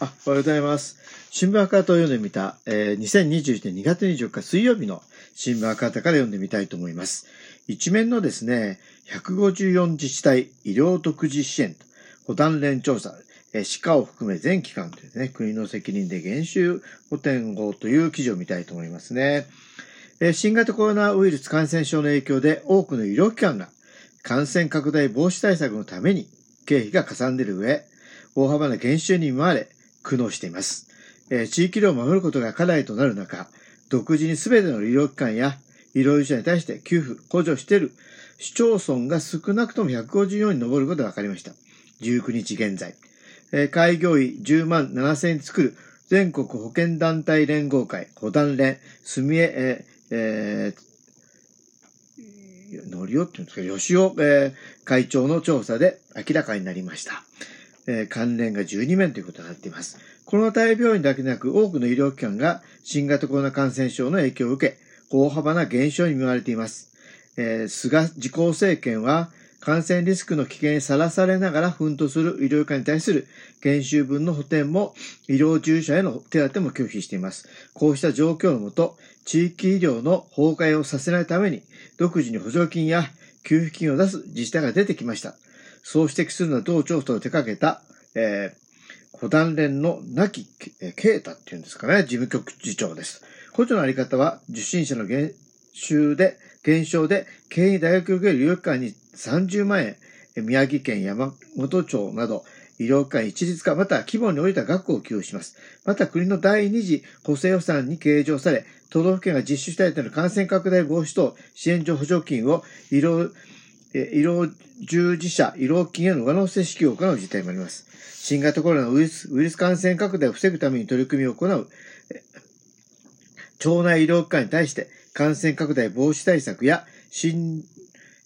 あ、おはようございます。新聞赤旗を読んでみた、えー、2021年2月24日水曜日の新聞赤旗から読んでみたいと思います。一面のですね、154自治体医療独自支援と、保断連調査、えー、歯科を含め全機関というね、国の責任で減収補填をという記事を見たいと思いますね。えー、新型コロナウイルス感染症の影響で多くの医療機関が感染拡大防止対策のために経費がかさんでる上、大幅な減収に見舞われ、苦悩しています。えー、地域医療を守ることが課題となる中、独自に全ての医療機関や医療従事者に対して給付、補助している市町村が少なくとも154に上ることが分かりました。19日現在。えー、開業医10万7000人作る全国保健団体連合会、保団連、住江、えー、えー、のりおっていうんですか、吉尾、えー、会長の調査で明らかになりました。え、関連が12名ということになっています。コロナ対病院だけでなく多くの医療機関が新型コロナ感染症の影響を受け、大幅な減少に見舞われています。えー、菅自公政権は感染リスクの危険にさらされながら奮闘する医療機関に対する減収分の補填も医療従事者への手当も拒否しています。こうした状況のもと、地域医療の崩壊をさせないために独自に補助金や給付金を出す自治体が出てきました。そう指摘するのは同調と手掛けた、えー、保団連の亡き啓太っていうんですかね、事務局次長です。補助のあり方は受診者の減収で、減少で、経営大学を受ける医療機関に30万円、宮城県山本町など、医療機関一律化、または規模に応じた額を給付します。また国の第二次補正予算に計上され、都道府県が実施したいとの感染拡大防止等支援上補助金を医療医療従事者、医療金への上乗せ支給を行う事態もあります。新型コロナウイルスウイルス感染拡大を防ぐために取り組みを行う、町内医療機関に対して感染拡大防止対策や診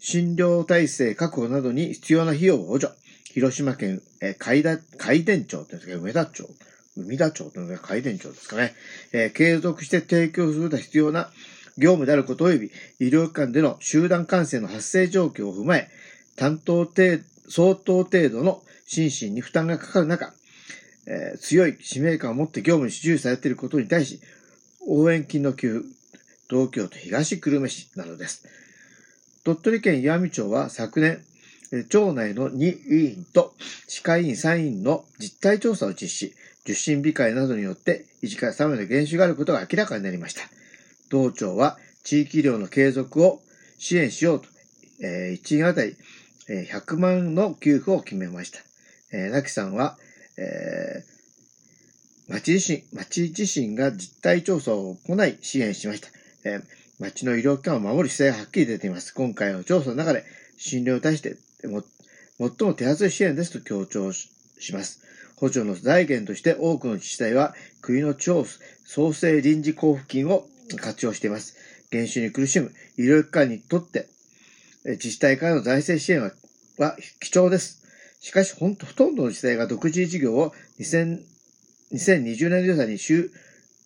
療体制確保などに必要な費用を補助。広島県、え海田、海田町っていうんですか、梅田町。海田町というのが海田町ですかね。えー、継続して提供すると必要な業務であること及び医療機関での集団感染の発生状況を踏まえ、担当程相当程度の心身に負担がかかる中、えー、強い使命感を持って業務に従事されていることに対し、応援金の給付、東京都東久留米市などです。鳥取県岩見町は昨年、町内の2委員と歯科医院3委員の実態調査を実施、受診控えなどによって1から3名の減収があることが明らかになりました。道庁は地域医療の継続を支援しようと、えー、1年あたり、100万の給付を決めました。えー、なきさんは、えー、町自身、町自身が実態調査を行い支援しました。えー、町の医療機関を守る姿勢がはっきり出ています。今回の調査の中で診療に対しても最も手厚い支援ですと強調します。補助の財源として多くの自治体は国の地創生臨時交付金を活用しています。減収に苦しむ医療機関にとって、自治体からの財政支援はは貴重です。しかし、ほんと、ほとんどの自治体が独自事業を2000 2020年予算に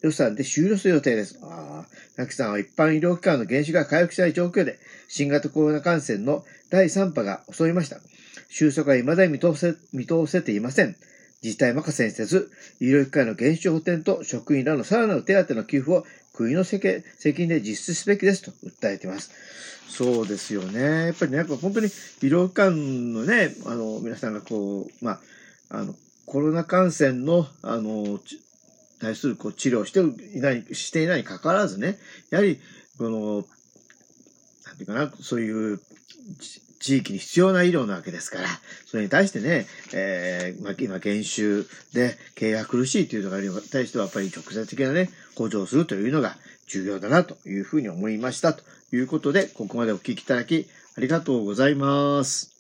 予算で終了する予定です。ああ、なきさんは一般医療機関の減収が回復しない状況で、新型コロナ感染の第3波が襲いました。収束は未だに見通せ、見通せていません。自治体任せにせず、医療機関の減収補填と職員らのさらなる手当の給付を国の責任で実施すべきですと訴えています。そうですよね。やっぱりね、やっぱ本当に医療機関のね、あの、皆さんがこう、まあ、あの、コロナ感染の、あの、対するこう治療していない、していないに関わらずね、やはり、この、なんていうかな、そういう地域に必要な医療なわけですから、それに対してね、えー、まあ、今、研修で経営が苦しいというのがあるに対しては、やっぱり直接的なね、補助をするというのが重要だなというふうに思いました。ということで、ここまでお聞きいただき、ありがとうございます。